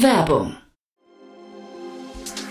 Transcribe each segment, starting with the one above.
Werbung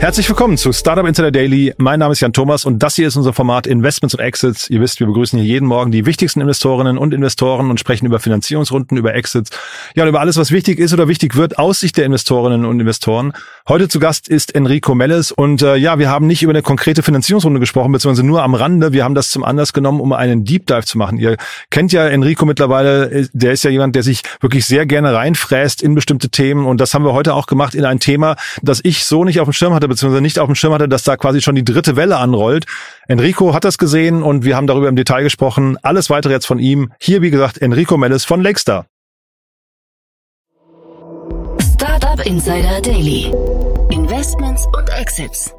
Herzlich willkommen zu Startup Insider Daily. Mein Name ist Jan Thomas und das hier ist unser Format Investments und Exits. Ihr wisst, wir begrüßen hier jeden Morgen die wichtigsten Investorinnen und Investoren und sprechen über Finanzierungsrunden, über Exits, ja und über alles, was wichtig ist oder wichtig wird aus Sicht der Investorinnen und Investoren. Heute zu Gast ist Enrico Melles und äh, ja, wir haben nicht über eine konkrete Finanzierungsrunde gesprochen, beziehungsweise nur am Rande. Wir haben das zum Anlass genommen, um einen Deep Dive zu machen. Ihr kennt ja Enrico mittlerweile, der ist ja jemand, der sich wirklich sehr gerne reinfräst in bestimmte Themen und das haben wir heute auch gemacht in ein Thema, das ich so nicht auf dem Schirm hatte beziehungsweise nicht auf dem Schirm hatte, dass da quasi schon die dritte Welle anrollt. Enrico hat das gesehen und wir haben darüber im Detail gesprochen. Alles weitere jetzt von ihm. Hier, wie gesagt, Enrico Mellis von Lakestar. Startup Insider Daily. Investments und Exits.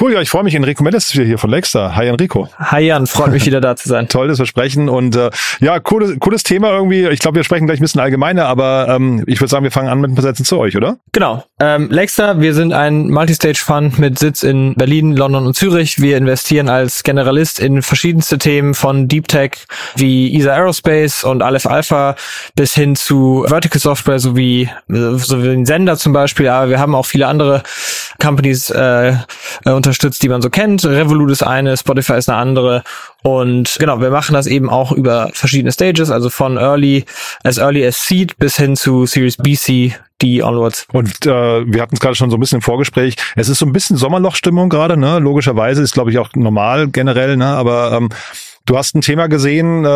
Cool, ja, ich freue mich. Enrico Mendes ist wieder hier von Lexter. Hi Enrico. Hi Jan, freut mich wieder da zu sein. Tolles Versprechen und äh, ja, cooles, cooles Thema irgendwie. Ich glaube, wir sprechen gleich ein bisschen allgemeiner, aber ähm, ich würde sagen, wir fangen an mit ein paar Sätzen zu euch, oder? Genau. Ähm, Lexter, wir sind ein Multistage-Fund mit Sitz in Berlin, London und Zürich. Wir investieren als Generalist in verschiedenste Themen von Deep Tech wie ESA Aerospace und Aleph Alpha bis hin zu Vertical Software sowie, sowie den Sender zum Beispiel. Aber wir haben auch viele andere Companies äh, unterstützt, die man so kennt. Revolut ist eine, Spotify ist eine andere. Und genau, wir machen das eben auch über verschiedene Stages, also von Early, as Early as Seed bis hin zu Series BC, die onwards. Und äh, wir hatten es gerade schon so ein bisschen im Vorgespräch. Es ist so ein bisschen Sommerlochstimmung gerade, ne? Logischerweise ist, glaube ich, auch normal generell, ne? Aber ähm, du hast ein Thema gesehen, äh,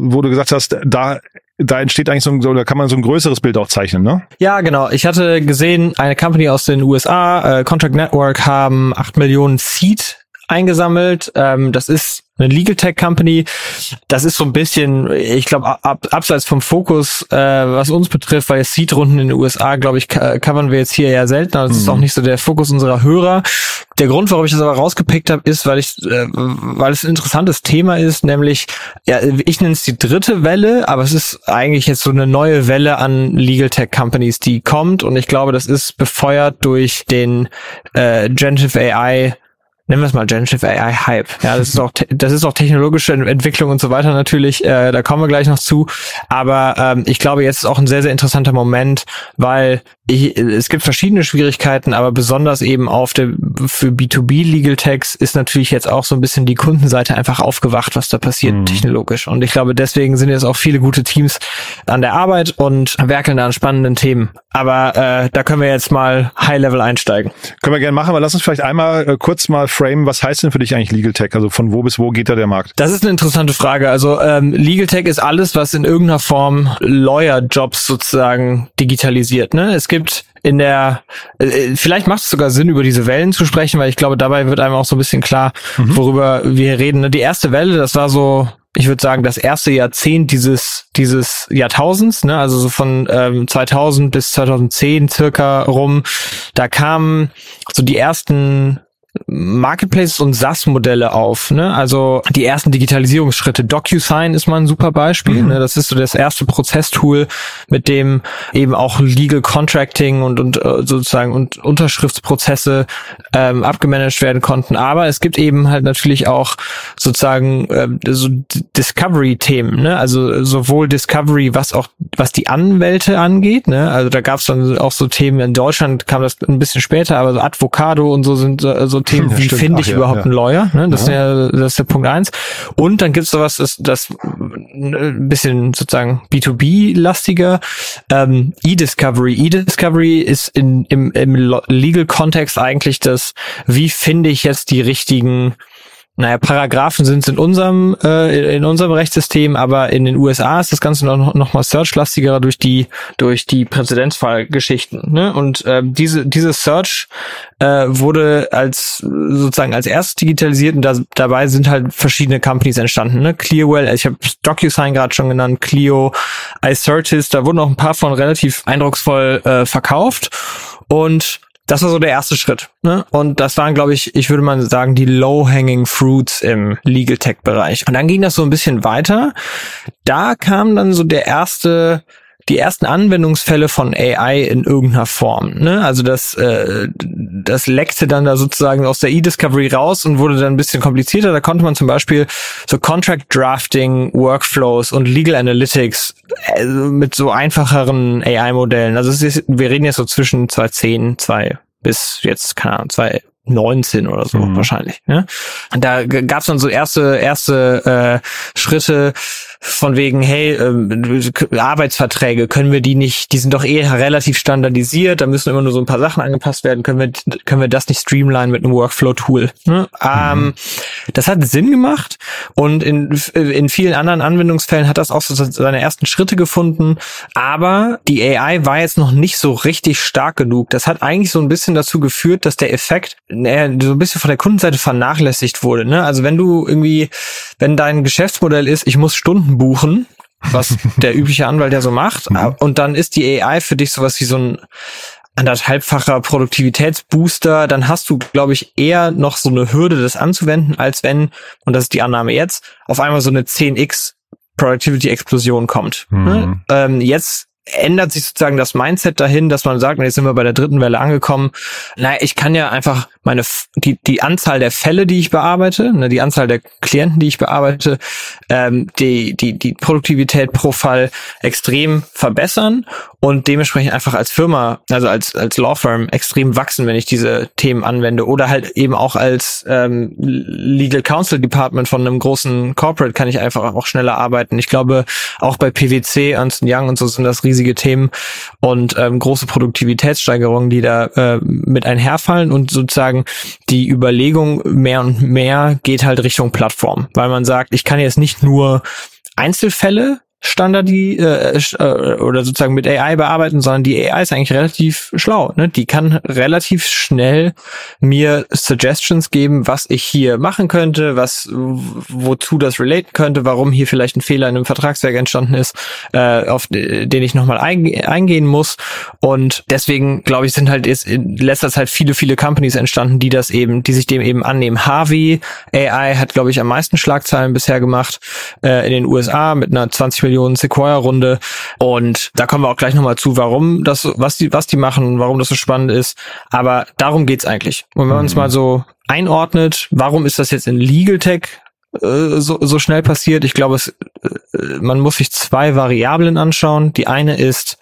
wo du gesagt hast, da da entsteht eigentlich so ein, da kann man so ein größeres Bild auch zeichnen, ne? Ja, genau. Ich hatte gesehen, eine Company aus den USA, äh, Contract Network, haben acht Millionen Seed eingesammelt. Ähm, das ist eine Legal Tech Company. Das ist so ein bisschen, ich glaube, ab, abseits vom Fokus, äh, was uns betrifft, weil Seed-Runden in den USA, glaube ich, covern wir jetzt hier eher seltener. Das mhm. ist auch nicht so der Fokus unserer Hörer. Der Grund, warum ich das aber rausgepickt habe, ist, weil ich, äh, weil es ein interessantes Thema ist, nämlich, ja, ich nenne es die dritte Welle, aber es ist eigentlich jetzt so eine neue Welle an Legal Tech Companies, die kommt und ich glaube, das ist befeuert durch den äh, Generative AI nennen wir es mal Generative AI Hype. Ja, das ist auch das ist auch technologische Entwicklung und so weiter natürlich. Äh, da kommen wir gleich noch zu. Aber ähm, ich glaube, jetzt ist auch ein sehr sehr interessanter Moment, weil ich, es gibt verschiedene Schwierigkeiten, aber besonders eben auf der für B2B Legal Techs ist natürlich jetzt auch so ein bisschen die Kundenseite einfach aufgewacht, was da passiert mhm. technologisch. Und ich glaube, deswegen sind jetzt auch viele gute Teams an der Arbeit und werkeln da an spannenden Themen. Aber äh, da können wir jetzt mal High Level einsteigen. Können wir gerne machen, aber lass uns vielleicht einmal äh, kurz mal frame, was heißt denn für dich eigentlich Legal Tech? Also von wo bis wo geht da der Markt? Das ist eine interessante Frage. Also ähm, Legal Tech ist alles, was in irgendeiner Form Lawyer-Jobs sozusagen digitalisiert. Ne? Es gibt in der, äh, vielleicht macht es sogar Sinn, über diese Wellen zu sprechen, weil ich glaube, dabei wird einem auch so ein bisschen klar, mhm. worüber wir reden. Ne? Die erste Welle, das war so, ich würde sagen, das erste Jahrzehnt dieses, dieses Jahrtausends, ne? also so von ähm, 2000 bis 2010 circa rum, da kamen so die ersten Marketplaces und SaaS-Modelle auf. Ne? Also die ersten Digitalisierungsschritte. DocuSign ist mal ein super Beispiel. Mhm. Ne? Das ist so das erste Prozesstool, mit dem eben auch Legal Contracting und, und äh, sozusagen und Unterschriftsprozesse ähm, abgemanagt werden konnten. Aber es gibt eben halt natürlich auch sozusagen äh, so Discovery-Themen. Ne? Also sowohl Discovery, was auch was die Anwälte angeht. Ne? Also da gab es dann auch so Themen. In Deutschland kam das ein bisschen später, aber so Advocado und so sind so, so Themen, wie finde ich ja, überhaupt ja. einen Lawyer? Ne? Das, ja. Ist der, das ist der Punkt eins. Und dann gibt's sowas, das, das ein bisschen sozusagen B2B-lastiger. Ähm, E-Discovery. E-Discovery ist in, im, im Legal-Kontext eigentlich das, wie finde ich jetzt die richtigen naja, Paragraphen sind in unserem äh, in unserem Rechtssystem, aber in den USA ist das Ganze noch, noch mal searchlastiger durch die durch die Präzedenzfallgeschichten. Ne? Und äh, diese diese Search äh, wurde als sozusagen als erstes digitalisiert und da, dabei sind halt verschiedene Companies entstanden. Ne? Clearwell, ich habe DocuSign gerade schon genannt, Clio, iCertis, da wurden auch ein paar von relativ eindrucksvoll äh, verkauft und das war so der erste Schritt. Ne? Und das waren, glaube ich, ich würde mal sagen, die low-hanging fruits im Legal Tech-Bereich. Und dann ging das so ein bisschen weiter. Da kam dann so der erste die ersten Anwendungsfälle von AI in irgendeiner Form. Ne? Also das, äh, das leckte dann da sozusagen aus der E-Discovery raus und wurde dann ein bisschen komplizierter. Da konnte man zum Beispiel so Contract Drafting, Workflows und Legal Analytics äh, mit so einfacheren AI-Modellen. Also es ist, wir reden jetzt so zwischen 2010, 2 bis jetzt, keine Ahnung, 2019 oder so mhm. wahrscheinlich. Ne? Da gab es dann so erste erste äh, Schritte von wegen, hey, ähm, Arbeitsverträge, können wir die nicht, die sind doch eh relativ standardisiert, da müssen immer nur so ein paar Sachen angepasst werden, können wir, können wir das nicht streamline mit einem Workflow-Tool? Ne? Mhm. Ähm, das hat Sinn gemacht und in, in vielen anderen Anwendungsfällen hat das auch so seine ersten Schritte gefunden, aber die AI war jetzt noch nicht so richtig stark genug. Das hat eigentlich so ein bisschen dazu geführt, dass der Effekt äh, so ein bisschen von der Kundenseite vernachlässigt wurde. Ne? Also wenn du irgendwie, wenn dein Geschäftsmodell ist, ich muss Stunden buchen, was der übliche Anwalt ja so macht. Mhm. Und dann ist die AI für dich sowas wie so ein anderthalbfacher Produktivitätsbooster, dann hast du, glaube ich, eher noch so eine Hürde, das anzuwenden, als wenn, und das ist die Annahme jetzt, auf einmal so eine 10x Productivity-Explosion kommt. Mhm. Ähm, jetzt ändert sich sozusagen das Mindset dahin, dass man sagt, jetzt sind wir bei der dritten Welle angekommen. Naja, ich kann ja einfach meine die die Anzahl der Fälle, die ich bearbeite, ne, die Anzahl der Klienten, die ich bearbeite, ähm, die die die Produktivität pro Fall extrem verbessern und dementsprechend einfach als Firma, also als als Law Firm extrem wachsen, wenn ich diese Themen anwende oder halt eben auch als ähm, Legal Counsel Department von einem großen Corporate kann ich einfach auch schneller arbeiten. Ich glaube, auch bei PwC, Ernst Young und so sind das riesige Themen und ähm, große Produktivitätssteigerungen, die da äh, mit einherfallen und sozusagen die Überlegung mehr und mehr geht halt Richtung Plattform, weil man sagt, ich kann jetzt nicht nur Einzelfälle Standardi äh, äh, oder sozusagen mit AI bearbeiten, sondern die AI ist eigentlich relativ schlau. Ne? Die kann relativ schnell mir Suggestions geben, was ich hier machen könnte, was wozu das relaten könnte, warum hier vielleicht ein Fehler in einem Vertragswerk entstanden ist, äh, auf den ich nochmal einge eingehen muss. Und deswegen glaube ich, sind halt jetzt in letzter Zeit viele, viele Companies entstanden, die das eben, die sich dem eben annehmen. Harvey AI hat, glaube ich, am meisten Schlagzeilen bisher gemacht äh, in den USA mit einer 20 Millionen Sequoia-Runde. Und da kommen wir auch gleich nochmal zu, warum das, was die, was die machen, warum das so spannend ist. Aber darum geht's eigentlich. Und wenn man mhm. mal so einordnet, warum ist das jetzt in Legal Tech äh, so, so schnell passiert? Ich glaube, es, äh, man muss sich zwei Variablen anschauen. Die eine ist,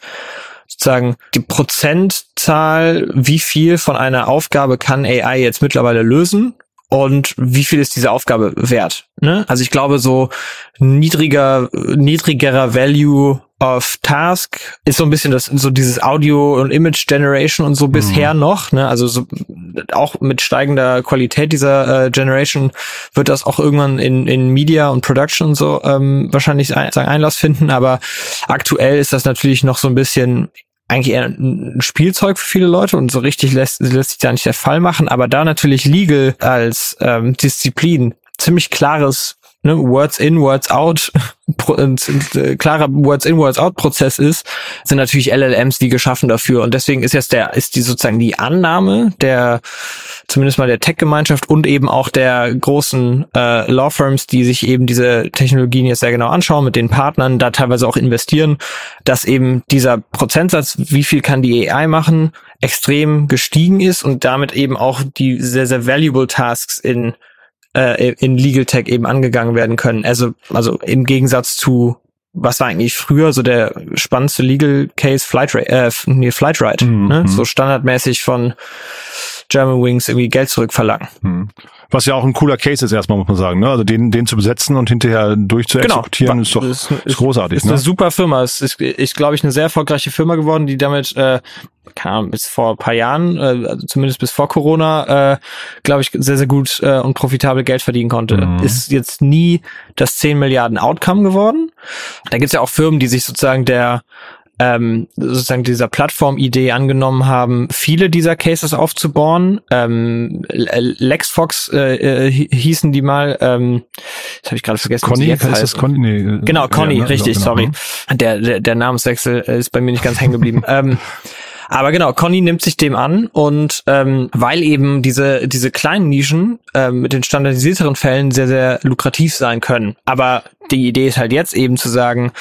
sozusagen die Prozentzahl, wie viel von einer Aufgabe kann AI jetzt mittlerweile lösen und wie viel ist diese Aufgabe wert. Ne? Also ich glaube, so niedriger, niedrigerer Value of Task ist so ein bisschen das, so dieses Audio und Image Generation und so bisher mhm. noch, ne? Also so, auch mit steigender Qualität dieser äh, Generation wird das auch irgendwann in, in Media und Production so ähm, wahrscheinlich ein, sagen Einlass finden, aber aktuell ist das natürlich noch so ein bisschen eigentlich eher ein Spielzeug für viele Leute und so richtig lässt, lässt sich da nicht der Fall machen, aber da natürlich Legal als ähm, Disziplin ziemlich klares ne, Words in, Words out, äh, klarer Words in, Words out Prozess ist, sind natürlich LLMs die geschaffen dafür. Und deswegen ist jetzt der, ist die sozusagen die Annahme der, zumindest mal der Tech-Gemeinschaft und eben auch der großen äh, Law Firms, die sich eben diese Technologien jetzt sehr genau anschauen, mit den Partnern da teilweise auch investieren, dass eben dieser Prozentsatz, wie viel kann die AI machen, extrem gestiegen ist und damit eben auch die sehr, sehr valuable Tasks in äh, in Legal Tech eben angegangen werden können. Also, also im Gegensatz zu was war eigentlich früher so der spannendste Legal Case Flight äh, nee, Flight Ride, mhm. ne? so standardmäßig von German Wings irgendwie Geld zurückverlangen. Hm. Was ja auch ein cooler Case ist erstmal, muss man sagen. Ne? Also den, den zu besetzen und hinterher durchzuexekutieren, genau. ist doch ist, ist großartig. Ist ne? eine super Firma. Es ist, ist glaube ich, eine sehr erfolgreiche Firma geworden, die damit, äh, keine Ahnung, bis vor ein paar Jahren, äh, also zumindest bis vor Corona, äh, glaube ich, sehr, sehr gut äh, und profitabel Geld verdienen konnte. Mhm. Ist jetzt nie das 10 Milliarden Outcome geworden. Da gibt's ja auch Firmen, die sich sozusagen der ähm, sozusagen dieser Plattform-Idee angenommen haben, viele dieser Cases aufzubauen. Ähm, LexFox äh, äh, hießen die mal, ähm, das habe ich gerade vergessen. Conny, jetzt heißt das. Conny? Nee, äh, Genau, Conny, ja, ne? richtig, Genau, sorry. genau. Der, der, der Namenswechsel ist bei mir nicht ganz hängen geblieben. ähm, aber genau, Conny nimmt sich dem an und ähm, weil eben diese, diese kleinen Nischen ähm, mit den standardisierteren Fällen sehr, sehr lukrativ sein können. Aber die Idee ist halt jetzt eben zu sagen,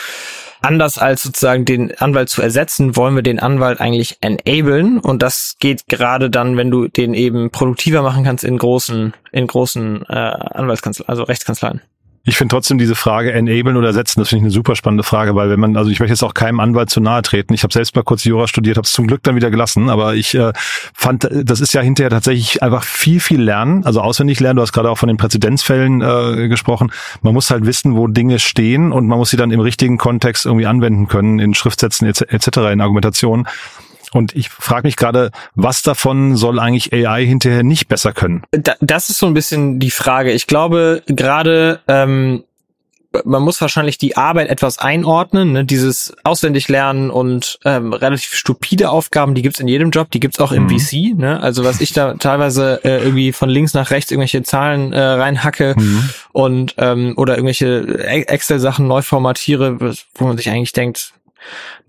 anders als sozusagen den Anwalt zu ersetzen, wollen wir den Anwalt eigentlich enablen und das geht gerade dann, wenn du den eben produktiver machen kannst in großen, in großen äh, Anwaltskanzleien, also Rechtskanzleien. Ich finde trotzdem diese Frage enablen oder ersetzen, das finde ich eine super spannende Frage, weil wenn man, also ich möchte jetzt auch keinem Anwalt zu nahe treten. Ich habe selbst mal kurz Jura studiert, habe es zum Glück dann wieder gelassen, aber ich äh, fand, das ist ja hinterher tatsächlich einfach viel, viel lernen, also auswendig lernen. Du hast gerade auch von den Präzedenzfällen äh, gesprochen. Man muss halt wissen, wo Dinge stehen und man muss sie dann im richtigen Kontext irgendwie anwenden können, in Schriftsätzen etc., etc. in Argumentation. Und ich frage mich gerade, was davon soll eigentlich AI hinterher nicht besser können? Da, das ist so ein bisschen die Frage. Ich glaube, gerade ähm, man muss wahrscheinlich die Arbeit etwas einordnen. Ne? Dieses auswendig lernen und ähm, relativ stupide Aufgaben, die gibt's in jedem Job, die gibt's auch im Mhm. VC. Ne? Also was ich da teilweise äh, irgendwie von links nach rechts irgendwelche Zahlen äh, reinhacke Mhm. und ähm, oder irgendwelche Excel-Sachen neu formatiere, wo man sich eigentlich denkt,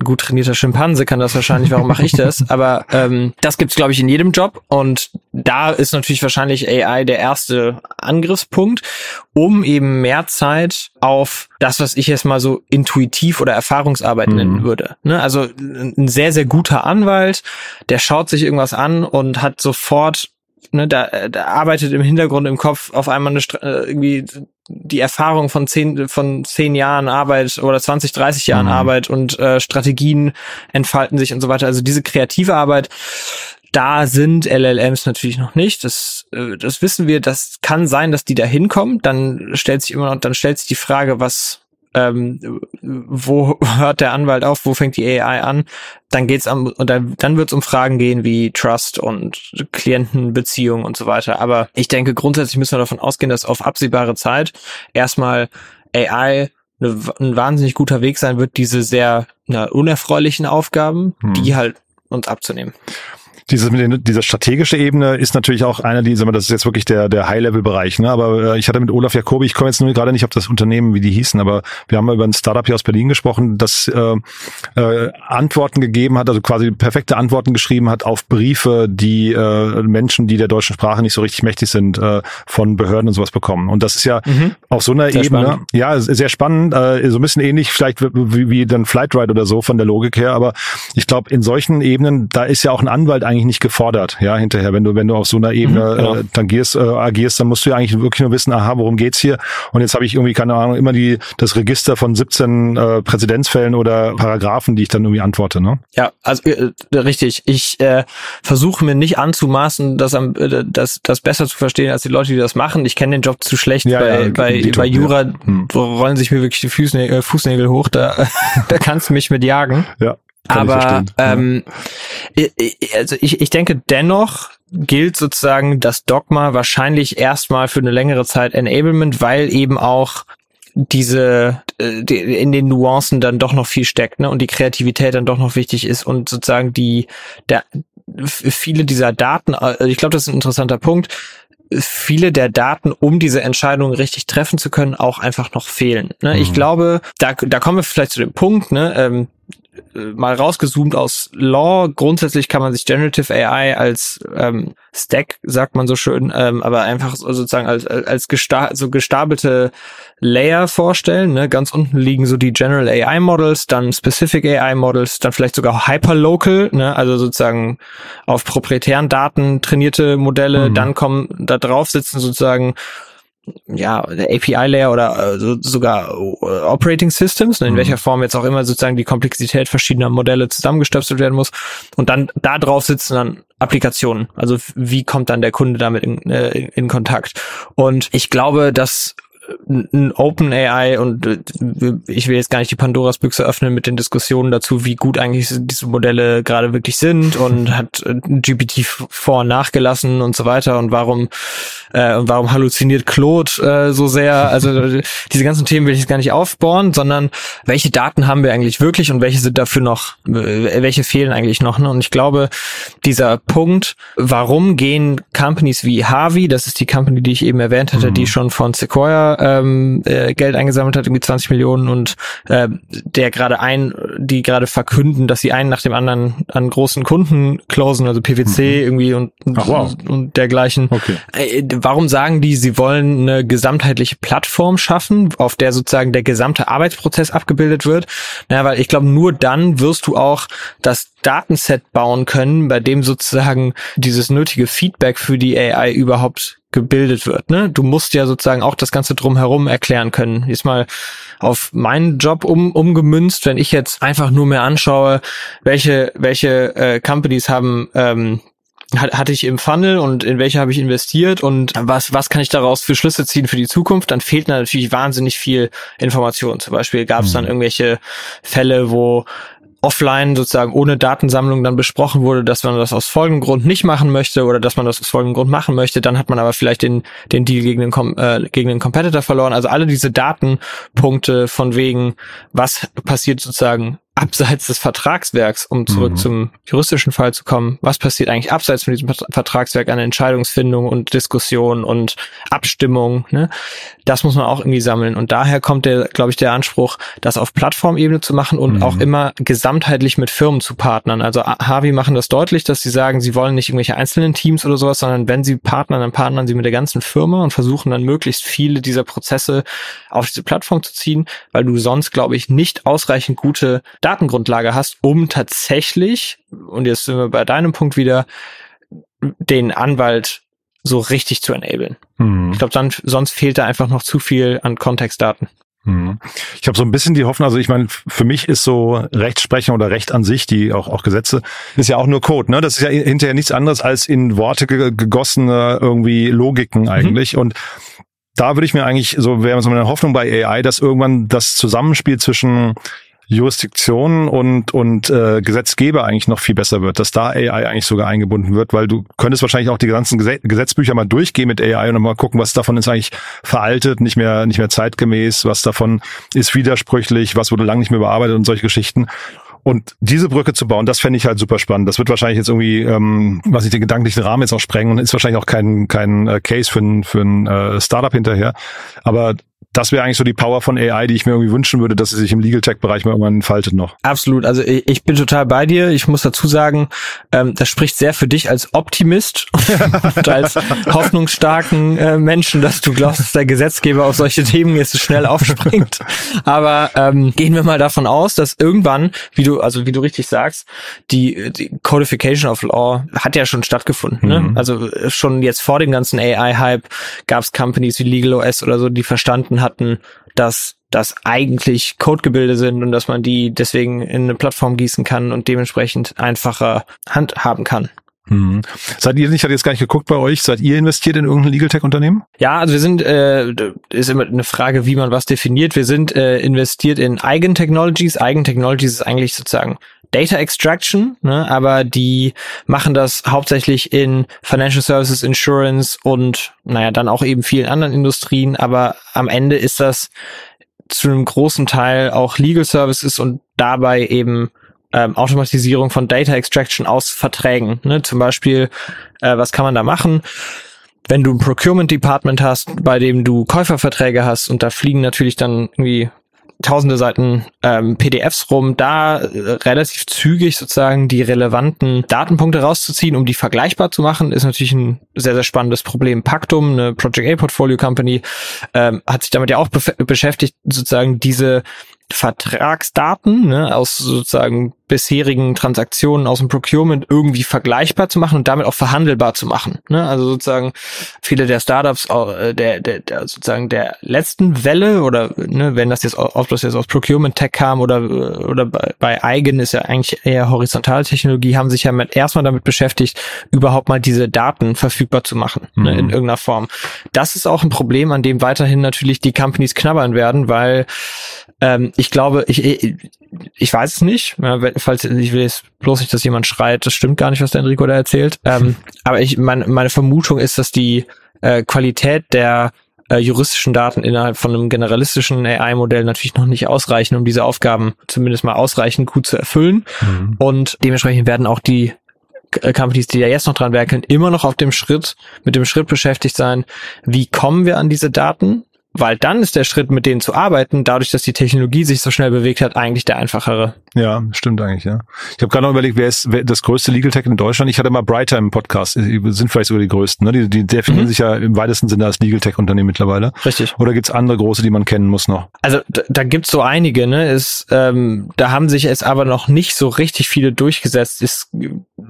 ein gut trainierter Schimpanse kann das wahrscheinlich, warum mache ich das? Aber ähm, das gibt's glaube ich, in jedem Job und da ist natürlich wahrscheinlich AI der erste Angriffspunkt, um eben mehr Zeit auf das, was ich jetzt mal so intuitiv oder Erfahrungsarbeit Mhm. nennen würde. Ne? Also ein sehr, sehr guter Anwalt, der schaut sich irgendwas an und hat sofort Ne, da, da arbeitet im Hintergrund im Kopf auf einmal eine, äh, irgendwie die Erfahrung von zehn, von zehn Jahren Arbeit oder 20, 30 Jahren Mhm. Arbeit und äh, Strategien entfalten sich und so weiter. Also diese kreative Arbeit, da sind LLMs natürlich noch nicht. Das, äh, das wissen wir. Das kann sein, dass die da hinkommen. Dann stellt sich immer noch, dann stellt sich die Frage, was, ähm, wo hört der Anwalt auf, wo fängt die AI an? Dann geht's am, und dann, dann wird's um Fragen gehen wie Trust und Klientenbeziehung und so weiter. Aber ich denke, grundsätzlich müssen wir davon ausgehen, dass auf absehbare Zeit erstmal AI eine, ein wahnsinnig guter Weg sein wird, diese sehr na, unerfreulichen Aufgaben, Hm. die halt uns abzunehmen. Dieses mit den, dieser strategische Ebene ist natürlich auch einer, die, sagen wir, das ist jetzt wirklich der, der High-Level-Bereich, ne? Aber äh, ich hatte mit Olaf Jacobi, ich komme jetzt nur gerade nicht auf das Unternehmen, wie die hießen, aber wir haben mal über ein Startup hier aus Berlin gesprochen, das äh, äh, Antworten gegeben hat, also quasi perfekte Antworten geschrieben hat auf Briefe, die äh, Menschen, die der deutschen Sprache nicht so richtig mächtig sind, äh, von Behörden und sowas bekommen. Und das ist ja auf so einer Sehr Ebene, spannend. ja, sehr spannend, äh, so ein bisschen ähnlich vielleicht wie, wie dann Flightride oder so von der Logik her, aber ich glaube, in solchen Ebenen, da ist ja auch ein Anwalt eigentlich nicht gefordert, ja, hinterher, wenn du, wenn du auf so einer Ebene Mhm, genau. äh, tangierst, äh, agierst, dann musst du ja eigentlich wirklich nur wissen, aha, worum geht's hier? Und jetzt habe ich irgendwie, keine Ahnung, immer die, das Register von 17 äh, Präzedenzfällen oder Paragraphen, die ich dann irgendwie antworte, ne? Ja, also äh, richtig. Ich äh, versuche mir nicht anzumaßen, das, am, äh, das, das besser zu verstehen als die Leute, die das machen. Ich kenne den Job zu schlecht. Ja, bei, ja, bei, Dito, bei Jura ja. Hm. rollen sich mir wirklich die Fußnägel, äh, Fußnägel hoch. Da, da kannst du mich mit jagen. Ja. Kann ich Aber. Ja. ähm, also ich, ich denke dennoch gilt sozusagen das Dogma wahrscheinlich erstmal für eine längere Zeit Enablement, weil eben auch diese äh, die, in den Nuancen dann doch noch viel steckt ne? und die Kreativität dann doch noch wichtig ist und sozusagen die der viele dieser Daten, äh, ich glaube, das ist ein interessanter Punkt, viele der Daten, um diese Entscheidung richtig treffen zu können, auch einfach noch fehlen. Ne? Ich Mhm. glaube, da, da kommen wir vielleicht zu dem Punkt, ne? ähm, äh, mal rausgezoomt aus Law. Grundsätzlich kann man sich Generative AI als ähm, Stack, sagt man so schön, ähm, aber einfach so- sozusagen als, als gesta so gestapelte Layer vorstellen. Ne? Ganz unten liegen so die General AI Models, dann Specific AI Models, dann vielleicht sogar Hyperlocal, ne? also sozusagen auf proprietären Daten trainierte Modelle. Mhm. Dann kommen da drauf sitzen sozusagen ja, API-Layer oder äh, sogar äh, Operating Systems, ne, in mhm. welcher Form jetzt auch immer sozusagen die Komplexität verschiedener Modelle zusammengestöpselt werden muss. Und dann da drauf sitzen dann Applikationen. Also wie kommt dann der Kunde damit in, äh, in Kontakt? Und ich glaube, dass ein Open AI und äh, ich will jetzt gar nicht die Pandoras Büchse öffnen mit den Diskussionen dazu, wie gut eigentlich diese Modelle gerade wirklich sind und hat äh, GPT vor und nachgelassen und so weiter und warum äh, und warum halluziniert Claude äh, so sehr. Also diese ganzen Themen will ich jetzt gar nicht aufbauen, sondern welche Daten haben wir eigentlich wirklich und welche sind dafür noch, äh, welche fehlen eigentlich noch. Ne? Und ich glaube, dieser Punkt, warum gehen Companies wie Harvey, das ist die Company, die ich eben erwähnt hatte, mhm. die schon von Sequoia ähm, äh, Geld eingesammelt hat, irgendwie 20 Millionen und äh, der gerade ein, die gerade verkünden, dass sie einen nach dem anderen an großen Kunden closen, also PwC mhm. irgendwie und, Ach, wow. und dergleichen. Okay. Äh, warum sagen die, sie wollen eine gesamtheitliche Plattform schaffen, auf der sozusagen der gesamte Arbeitsprozess abgebildet wird? Naja, weil ich glaube, nur dann wirst du auch das Datenset bauen können, bei dem sozusagen dieses nötige Feedback für die AI überhaupt gebildet wird. Ne? Du musst ja sozusagen auch das Ganze drumherum erklären können. Jetzt mal auf meinen Job um, umgemünzt, wenn ich jetzt einfach nur mehr anschaue, welche, welche äh, Companies haben ähm, hatte ich im Funnel und in welche habe ich investiert und was, was kann ich daraus für Schlüsse ziehen für die Zukunft, dann fehlt natürlich wahnsinnig viel Information. Zum Beispiel gab es dann mhm. irgendwelche Fälle, wo offline sozusagen ohne Datensammlung dann besprochen wurde, dass man das aus folgendem Grund nicht machen möchte oder dass man das aus folgendem Grund machen möchte, dann hat man aber vielleicht den, den Deal gegen den, äh, gegen den Competitor verloren. Also alle diese Datenpunkte von wegen, was passiert sozusagen abseits des Vertragswerks, um zurück mhm. zum juristischen Fall zu kommen, was passiert eigentlich abseits von diesem Vertragswerk an Entscheidungsfindung und Diskussion und Abstimmung, ne? Das muss man auch irgendwie sammeln. Und daher kommt der, glaube ich, der Anspruch, das auf Plattformebene zu machen und mhm. auch immer gesamtheitlich mit Firmen zu partnern. Also Harvey machen das deutlich, dass sie sagen, sie wollen nicht irgendwelche einzelnen Teams oder sowas, sondern wenn sie partnern, dann partnern sie mit der ganzen Firma und versuchen dann möglichst viele dieser Prozesse auf diese Plattform zu ziehen, weil du sonst, glaube ich, nicht ausreichend gute Datengrundlage hast, um tatsächlich, und jetzt sind wir bei deinem Punkt wieder, den Anwalt so richtig zu enablen. Mhm. Ich glaube, sonst fehlt da einfach noch zu viel an Kontextdaten. Mhm. Ich habe so ein bisschen die Hoffnung, also ich meine, für mich ist so Rechtsprechung oder Recht an sich, die auch auch Gesetze, ist ja auch nur Code, ne? Das ist ja hinterher nichts anderes als in Worte gegossene irgendwie Logiken mhm. eigentlich mhm. und da würde ich mir eigentlich so wäre so eine Hoffnung bei AI, dass irgendwann das Zusammenspiel zwischen Jurisdiktion und, und äh, Gesetzgeber eigentlich noch viel besser wird, dass da AI eigentlich sogar eingebunden wird, weil du könntest wahrscheinlich auch die ganzen Gesetzbücher mal durchgehen mit AI und mal gucken, was davon ist eigentlich veraltet, nicht mehr, nicht mehr zeitgemäß, was davon ist widersprüchlich, was wurde lange nicht mehr bearbeitet und solche Geschichten. Und diese Brücke zu bauen, das fände ich halt super spannend. Das wird wahrscheinlich jetzt irgendwie, ähm, was ich den gedanklichen Rahmen jetzt auch sprengen und ist wahrscheinlich auch kein, kein äh, Case für ein, für ein äh, Startup hinterher. Aber das wäre eigentlich so die Power von AI, die ich mir irgendwie wünschen würde, dass sie sich im Legal Tech Bereich mal irgendwann entfaltet noch. Absolut. Also ich, ich bin total bei dir. Ich muss dazu sagen, ähm, das spricht sehr für dich als Optimist und als hoffnungsstarken äh, Menschen, dass du glaubst, dass der Gesetzgeber auf solche Themen jetzt so schnell aufspringt. Aber ähm, gehen wir mal davon aus, dass irgendwann, wie du, also wie du richtig sagst, die, die Codification of Law hat ja schon stattgefunden. Ne? Mhm. Also schon jetzt vor dem ganzen AI-Hype gab es Companies wie LegalOS oder so, die verstanden hatten, dass das eigentlich Codegebilde sind und dass man die deswegen in eine Plattform gießen kann und dementsprechend einfacher handhaben kann. Hm. Seid ihr, ich hatte jetzt gar nicht geguckt bei euch, seid ihr investiert in irgendein Legal Tech Unternehmen? Ja, also wir sind, äh, ist immer eine Frage, wie man was definiert. Wir sind äh, investiert in Eigentechnologies. Eigentechnologies ist eigentlich sozusagen Data Extraction, ne, aber die machen das hauptsächlich in Financial Services, Insurance und naja, dann auch eben vielen anderen Industrien, aber am Ende ist das zu einem großen Teil auch Legal Services und dabei eben ähm, Automatisierung von Data Extraction aus Verträgen. Ne? Zum Beispiel, äh, was kann man da machen? Wenn du ein Procurement Department hast, bei dem du Käuferverträge hast und da fliegen natürlich dann irgendwie tausende Seiten ähm, PDFs rum, da äh, relativ zügig sozusagen die relevanten Datenpunkte rauszuziehen, um die vergleichbar zu machen, ist natürlich ein sehr, sehr spannendes Problem. Pactum, eine Project A Portfolio Company, ähm, hat sich damit ja auch be beschäftigt, sozusagen diese Vertragsdaten ne, aus sozusagen bisherigen Transaktionen aus dem Procurement irgendwie vergleichbar zu machen und damit auch verhandelbar zu machen. Ne? Also sozusagen viele der Startups äh, der, der, der sozusagen der letzten Welle oder ne, wenn das jetzt ob das jetzt aus Procurement Tech kam oder oder bei, bei Eigen ist ja eigentlich eher horizontale Technologie, haben sich ja mit, erstmal damit beschäftigt, überhaupt mal diese Daten verfügbar zu machen mhm. ne, in mhm. irgendeiner Form. Das ist auch ein Problem, an dem weiterhin natürlich die Companies knabbern werden, weil ähm, ich glaube, ich, ich, weiß es nicht, ja, falls ich will jetzt bloß nicht, dass jemand schreit, das stimmt gar nicht, was der Enrico da erzählt. Ähm, aber ich, mein, meine Vermutung ist, dass die äh, Qualität der äh, juristischen Daten innerhalb von einem generalistischen AI-Modell natürlich noch nicht ausreichen, um diese Aufgaben zumindest mal ausreichend gut zu erfüllen. Mhm. Und dementsprechend werden auch die äh, Companies, die ja jetzt noch dran werkeln, immer noch auf dem Schritt, mit dem Schritt beschäftigt sein, wie kommen wir an diese Daten? Weil dann ist der Schritt, mit denen zu arbeiten, dadurch, dass die Technologie sich so schnell bewegt hat, eigentlich der einfachere. Ja, stimmt eigentlich, ja. Ich habe gerade noch überlegt, wer ist wer das größte Legal Tech in Deutschland? Ich hatte mal Brighter im Podcast, die sind vielleicht sogar die größten, ne? Die, die definieren mhm. sich ja im weitesten Sinne als Legal Tech Unternehmen mittlerweile. Richtig. Oder gibt's andere große, die man kennen muss noch? Also da, da gibt's so einige, ne? Ist, ähm, da haben sich jetzt aber noch nicht so richtig viele durchgesetzt. Ist,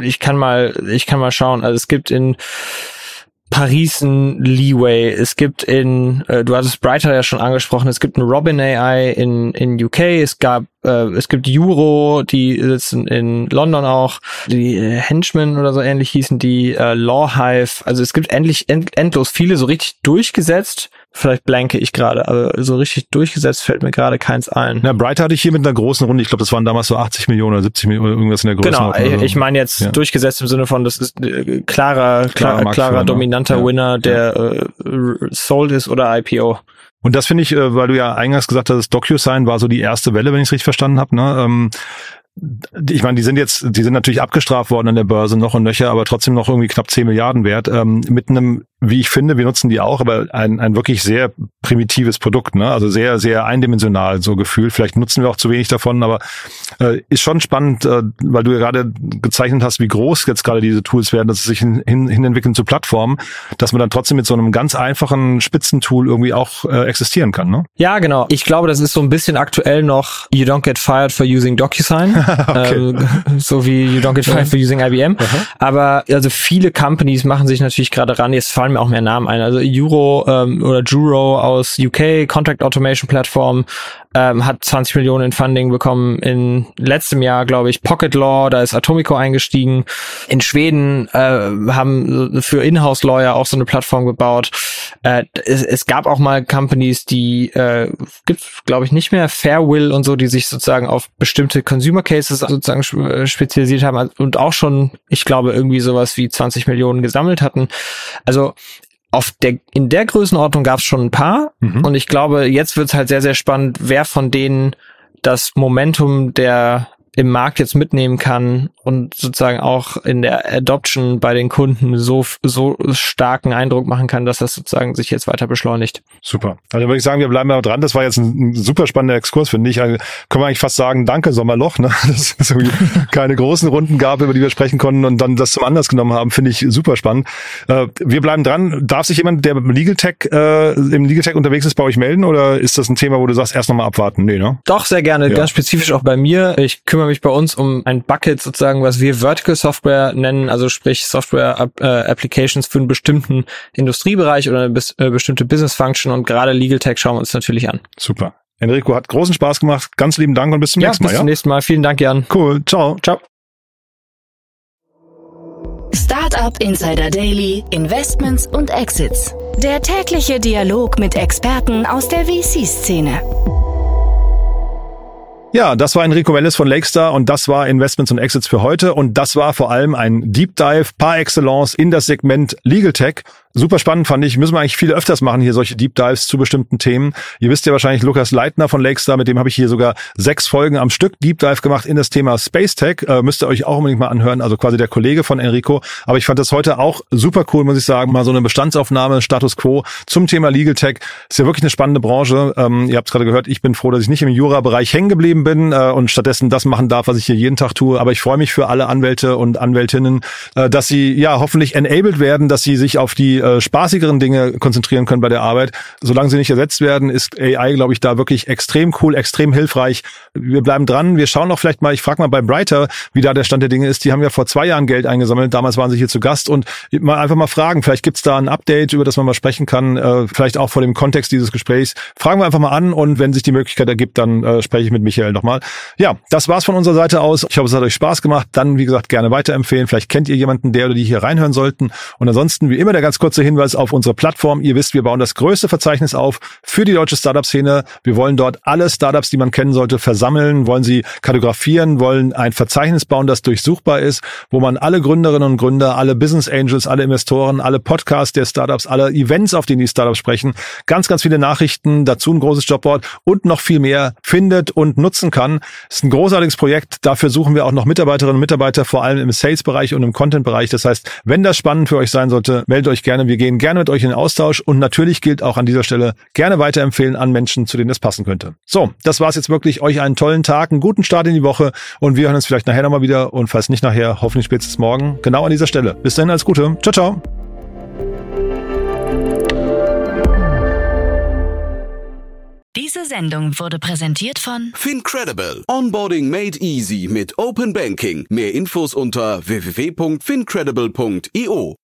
ich kann mal, ich kann mal schauen. Also es gibt in Paris ein Leeway. Es gibt in, äh, du hattest Brighter ja schon angesprochen, es gibt ein Robin AI in, in UK, es gab äh, es gibt Euro, die sitzen in London auch, die äh, Henchmen oder so ähnlich hießen die, äh, Lawhive, also es gibt endlich end, endlos viele so richtig durchgesetzt. Vielleicht blanke ich gerade, aber so richtig durchgesetzt fällt mir gerade keins ein. Na, Bright hatte ich hier mit einer großen Runde, ich glaube, das waren damals so 80 Millionen oder 70 Millionen, irgendwas in der Größe. Genau, ich, ich meine jetzt ja. durchgesetzt im Sinne von, das ist äh, klarer, klarer, klarer dominanter ja. Winner, der ja. äh, sold ist oder IPO. Und das finde ich, äh, weil du ja eingangs gesagt hast, DocuSign war so die erste Welle, wenn ich es richtig verstanden habe. Ne? Ich meine, die sind jetzt, die sind natürlich abgestraft worden an der Börse noch und nöcher, aber trotzdem noch irgendwie knapp 10 Milliarden wert. Ähm, mit einem wie ich finde, wir nutzen die auch, aber ein, ein wirklich sehr primitives Produkt, ne? Also sehr, sehr eindimensional so gefühlt. Vielleicht nutzen wir auch zu wenig davon, aber äh, ist schon spannend, äh, weil du ja gerade gezeichnet hast, wie groß jetzt gerade diese Tools werden, dass sie sich hin, hin, hin entwickeln zu Plattformen, dass man dann trotzdem mit so einem ganz einfachen Spitzentool irgendwie auch äh, existieren kann, ne? Ja, genau. Ich glaube, das ist so ein bisschen aktuell noch You don't get fired for using DocuSign, okay. ähm, so wie You don't get fired for using IBM. Aha. Aber also viele Companies machen sich natürlich gerade ran, jetzt fallen mir auch mehr Namen ein. Also Euro ähm, oder Juro aus UK, Contract Automation Plattform, ähm, hat 20 Millionen in Funding bekommen in letztem Jahr, glaube ich. Pocket Law, da ist Atomico eingestiegen. In Schweden äh, haben für Inhouse-Lawyer auch so eine Plattform gebaut. Äh, es, es gab auch mal Companies, die äh, gibt glaube ich, nicht mehr, Fairwill und so, die sich sozusagen auf bestimmte Consumer Cases sozusagen äh, spezialisiert haben und auch schon, ich glaube, irgendwie sowas wie 20 Millionen gesammelt hatten. Also auf der, in der Größenordnung gab es schon ein paar. Mhm. Und ich glaube, jetzt wird es halt sehr, sehr spannend, wer von denen das Momentum der im Markt jetzt mitnehmen kann und sozusagen auch in der Adoption bei den Kunden so, so starken Eindruck machen kann, dass das sozusagen sich jetzt weiter beschleunigt. Super. Also würde ich sagen, wir bleiben da dran. Das war jetzt ein, ein super spannender Exkurs, finde ich. Also können wir eigentlich fast sagen, danke Sommerloch, ne? dass es keine großen Runden gab, über die wir sprechen konnten und dann das zum Anlass genommen haben, finde ich super spannend. Äh, wir bleiben dran. Darf sich jemand, der im Legal Tech, äh, im Legal Tech unterwegs ist, bei euch melden oder ist das ein Thema, wo du sagst, erst nochmal abwarten? Nee, ne? Doch, sehr gerne. Ja. Ganz spezifisch auch bei mir. Ich kümmere mich bei uns um ein Bucket sozusagen, was wir Vertical Software nennen, also sprich Software äh, Applications für einen bestimmten Industriebereich oder eine bis, äh, bestimmte Business Function und gerade Legal Tech schauen wir uns natürlich an. Super. Enrico hat großen Spaß gemacht. Ganz lieben Dank und bis zum ja, nächsten Mal. Bis zum nächsten Mal. Vielen Dank, Jan. Cool. Ciao. Ciao. Startup Insider Daily, Investments und Exits. Der tägliche Dialog mit Experten aus der VC-Szene. Ja, das war Enrico Mellis von Lakestar und das war Investments und Exits für heute. Und das war vor allem ein Deep Dive par excellence in das Segment Legal Tech Super spannend fand ich. Müssen wir eigentlich viel öfters machen, hier solche Deep Dives zu bestimmten Themen. Ihr wisst ja wahrscheinlich Lukas Leitner von Lakestar, mit dem habe ich hier sogar sechs Folgen am Stück Deep Dive gemacht in das Thema Space Tech. Äh, müsst ihr euch auch unbedingt mal anhören, also quasi der Kollege von Enrico. Aber ich fand das heute auch super cool, muss ich sagen. Mal so eine Bestandsaufnahme, Status Quo zum Thema Legal Tech. Ist ja wirklich eine spannende Branche. Ähm, ihr habt es gerade gehört, ich bin froh, dass ich nicht im Jura-Bereich hängen geblieben bin äh, und stattdessen das machen darf, was ich hier jeden Tag tue. Aber ich freue mich für alle Anwälte und Anwältinnen, äh, dass sie ja hoffentlich enabled werden, dass sie sich auf die äh, spaßigeren Dinge konzentrieren können bei der Arbeit. Solange sie nicht ersetzt werden, ist AI, glaube ich, da wirklich extrem cool, extrem hilfreich. Wir bleiben dran. Wir schauen auch vielleicht mal, ich frage mal bei Brighter, wie da der Stand der Dinge ist. Die haben ja vor zwei Jahren Geld eingesammelt. Damals waren sie hier zu Gast und mal einfach mal fragen. Vielleicht gibt's da ein Update, über das man mal sprechen kann. Äh, vielleicht auch vor dem Kontext dieses Gesprächs. Fragen wir einfach mal an und wenn sich die Möglichkeit ergibt, dann äh, spreche ich mit Michael nochmal. Ja, das war's von unserer Seite aus. Ich hoffe, es hat euch Spaß gemacht. Dann, wie gesagt, gerne weiterempfehlen. Vielleicht kennt ihr jemanden, der oder die hier reinhören sollten. Und ansonsten, wie immer, der ganz kurze Hinweis auf unsere Plattform. Ihr wisst, wir bauen das größte Verzeichnis auf für die deutsche Startup-Szene. Wir wollen dort alle Startups, die man kennen sollte, versammeln, wollen sie kartografieren, wollen ein Verzeichnis bauen, das durchsuchbar ist, wo man alle Gründerinnen und Gründer, alle Business Angels, alle Investoren, alle Podcasts der Startups, alle Events, auf denen die Startups sprechen, ganz, ganz viele Nachrichten, dazu ein großes Jobboard und noch viel mehr findet und nutzen kann. Das ist ein großartiges Projekt. Dafür suchen wir auch noch Mitarbeiterinnen und Mitarbeiter, vor allem im Sales-Bereich und im Content-Bereich. Das heißt, wenn das spannend für euch sein sollte, meldet euch gerne. Wir gehen gerne mit euch in den Austausch und natürlich gilt auch an dieser Stelle gerne weiterempfehlen an Menschen, zu denen es passen könnte. So, das war's jetzt wirklich. Euch einen tollen Tag, einen guten Start in die Woche und wir hören uns vielleicht nachher nochmal wieder und falls nicht nachher, hoffentlich spätestens morgen, genau an dieser Stelle. Bis dahin, alles Gute. Ciao, ciao. Diese Sendung wurde präsentiert von Fincredible. Onboarding made easy mit Open Banking. Mehr Infos unter www.fincredible.io.